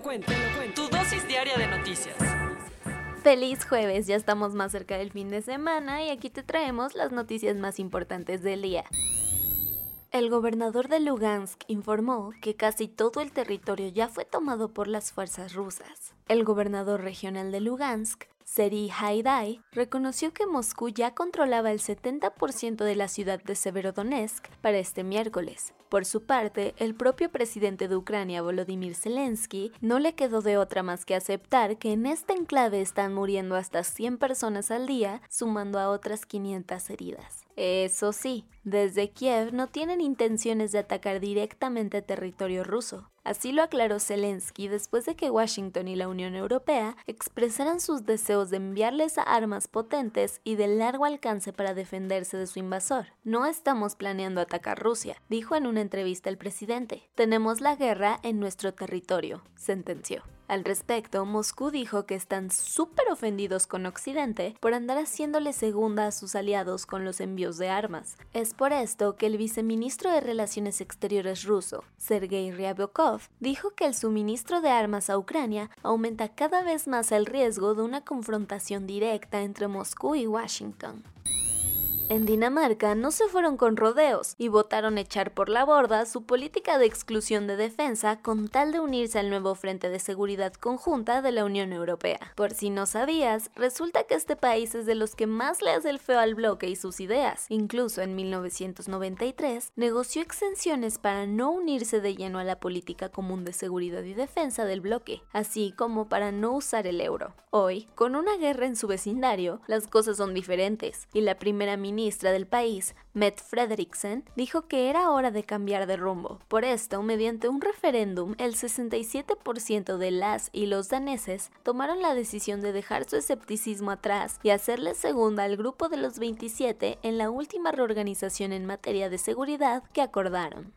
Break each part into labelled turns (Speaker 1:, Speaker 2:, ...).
Speaker 1: Tu dosis diaria de noticias.
Speaker 2: Feliz jueves, ya estamos más cerca del fin de semana y aquí te traemos las noticias más importantes del día. El gobernador de Lugansk informó que casi todo el territorio ya fue tomado por las fuerzas rusas. El gobernador regional de Lugansk, Seri Haidai, reconoció que Moscú ya controlaba el 70% de la ciudad de Severodonetsk para este miércoles. Por su parte, el propio presidente de Ucrania, Volodymyr Zelensky, no le quedó de otra más que aceptar que en este enclave están muriendo hasta 100 personas al día, sumando a otras 500 heridas. Eso sí, desde Kiev no tienen intenciones de atacar directamente territorio ruso. Así lo aclaró Zelensky después de que Washington y la Unión Europea expresaran sus deseos de enviarles armas potentes y de largo alcance para defenderse de su invasor. No estamos planeando atacar Rusia, dijo en una entrevista el presidente. Tenemos la guerra en nuestro territorio, sentenció. Al respecto, Moscú dijo que están súper ofendidos con Occidente por andar haciéndole segunda a sus aliados con los envíos de armas. Es por esto que el viceministro de Relaciones Exteriores ruso, Sergei Ryabkov, dijo que el suministro de armas a Ucrania aumenta cada vez más el riesgo de una confrontación directa entre Moscú y Washington. En Dinamarca no se fueron con rodeos y votaron echar por la borda su política de exclusión de defensa con tal de unirse al nuevo Frente de Seguridad Conjunta de la Unión Europea. Por si no sabías, resulta que este país es de los que más le hace el feo al bloque y sus ideas. Incluso en 1993 negoció exenciones para no unirse de lleno a la política común de seguridad y defensa del bloque, así como para no usar el euro. Hoy, con una guerra en su vecindario, las cosas son diferentes y la primera ministra ministra del país, Mette Frederiksen, dijo que era hora de cambiar de rumbo. Por esto, mediante un referéndum, el 67% de las y los daneses tomaron la decisión de dejar su escepticismo atrás y hacerle segunda al grupo de los 27 en la última reorganización en materia de seguridad que acordaron.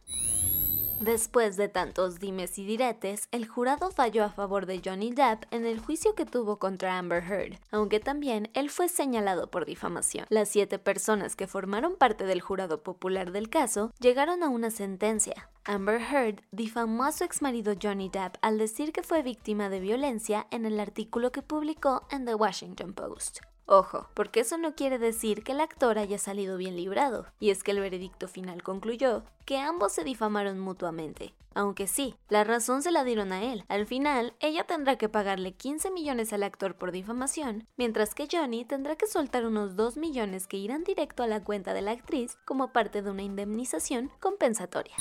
Speaker 2: Después de tantos dimes y diretes, el jurado falló a favor de Johnny Depp en el juicio que tuvo contra Amber Heard, aunque también él fue señalado por difamación. Las siete personas que formaron parte del jurado popular del caso llegaron a una sentencia. Amber Heard difamó a su exmarido Johnny Depp al decir que fue víctima de violencia en el artículo que publicó en The Washington Post. Ojo, porque eso no quiere decir que el actor haya salido bien librado, y es que el veredicto final concluyó que ambos se difamaron mutuamente. Aunque sí, la razón se la dieron a él. Al final, ella tendrá que pagarle 15 millones al actor por difamación, mientras que Johnny tendrá que soltar unos 2 millones que irán directo a la cuenta de la actriz como parte de una indemnización compensatoria.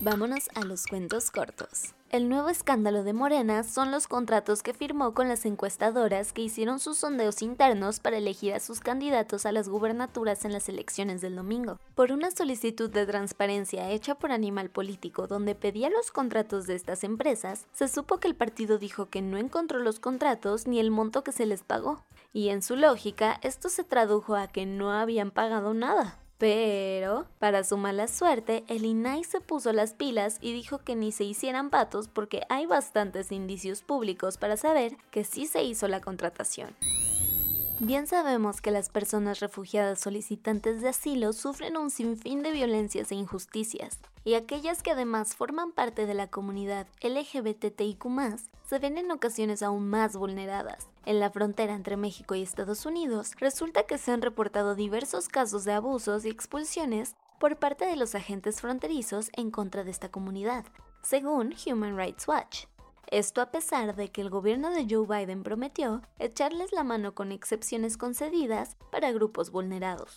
Speaker 2: Vámonos a los cuentos cortos. El nuevo escándalo de Morena son los contratos que firmó con las encuestadoras que hicieron sus sondeos internos para elegir a sus candidatos a las gubernaturas en las elecciones del domingo. Por una solicitud de transparencia hecha por Animal Político donde pedía los contratos de estas empresas, se supo que el partido dijo que no encontró los contratos ni el monto que se les pagó. Y en su lógica, esto se tradujo a que no habían pagado nada. Pero, para su mala suerte, el INAI se puso las pilas y dijo que ni se hicieran patos porque hay bastantes indicios públicos para saber que sí se hizo la contratación. Bien sabemos que las personas refugiadas solicitantes de asilo sufren un sinfín de violencias e injusticias, y aquellas que además forman parte de la comunidad LGBTIQ se ven en ocasiones aún más vulneradas. En la frontera entre México y Estados Unidos, resulta que se han reportado diversos casos de abusos y expulsiones por parte de los agentes fronterizos en contra de esta comunidad, según Human Rights Watch. Esto a pesar de que el gobierno de Joe Biden prometió echarles la mano con excepciones concedidas para grupos vulnerados.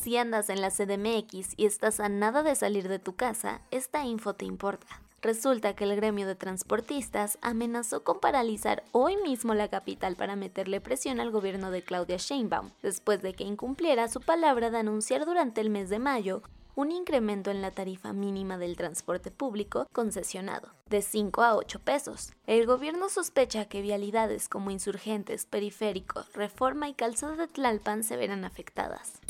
Speaker 2: Si andas en la CDMX y estás a nada de salir de tu casa, esta info te importa. Resulta que el gremio de transportistas amenazó con paralizar hoy mismo la capital para meterle presión al gobierno de Claudia Sheinbaum, después de que incumpliera su palabra de anunciar durante el mes de mayo un incremento en la tarifa mínima del transporte público concesionado, de 5 a 8 pesos. El gobierno sospecha que vialidades como Insurgentes, Periférico, Reforma y Calzada de Tlalpan se verán afectadas.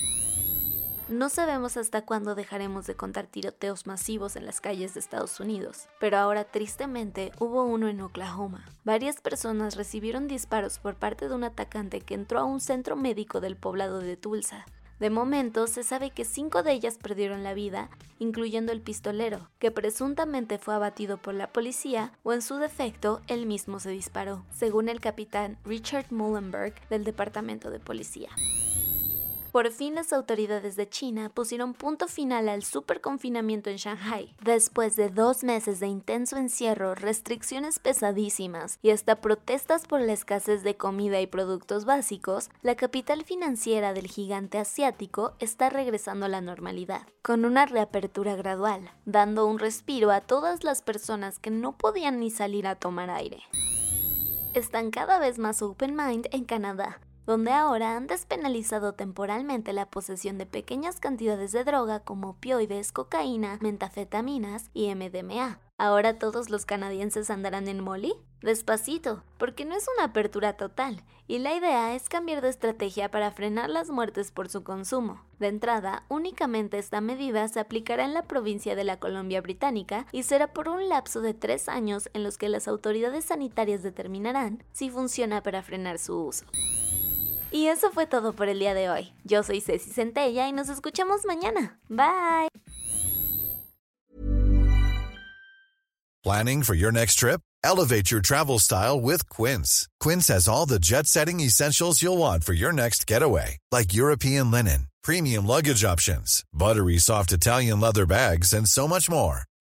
Speaker 2: No sabemos hasta cuándo dejaremos de contar tiroteos masivos en las calles de Estados Unidos, pero ahora tristemente hubo uno en Oklahoma. Varias personas recibieron disparos por parte de un atacante que entró a un centro médico del poblado de Tulsa. De momento se sabe que cinco de ellas perdieron la vida, incluyendo el pistolero, que presuntamente fue abatido por la policía o en su defecto él mismo se disparó, según el capitán Richard Mullenberg del Departamento de Policía. Por fin las autoridades de China pusieron punto final al superconfinamiento en Shanghai. Después de dos meses de intenso encierro, restricciones pesadísimas y hasta protestas por la escasez de comida y productos básicos, la capital financiera del gigante asiático está regresando a la normalidad, con una reapertura gradual, dando un respiro a todas las personas que no podían ni salir a tomar aire. Están cada vez más open mind en Canadá, donde ahora han despenalizado temporalmente la posesión de pequeñas cantidades de droga como opioides, cocaína, mentafetaminas y MDMA. ¿Ahora todos los canadienses andarán en Molly? Despacito, porque no es una apertura total, y la idea es cambiar de estrategia para frenar las muertes por su consumo. De entrada, únicamente esta medida se aplicará en la provincia de la Colombia Británica y será por un lapso de tres años en los que las autoridades sanitarias determinarán si funciona para frenar su uso. Y eso fue todo por el día de hoy. Yo soy Ceci Centella y nos escuchamos mañana. Bye.
Speaker 3: Planning for your next trip? Elevate your travel style with Quince. Quince has all the jet setting essentials you'll want for your next getaway, like European linen, premium luggage options, buttery soft Italian leather bags, and so much more.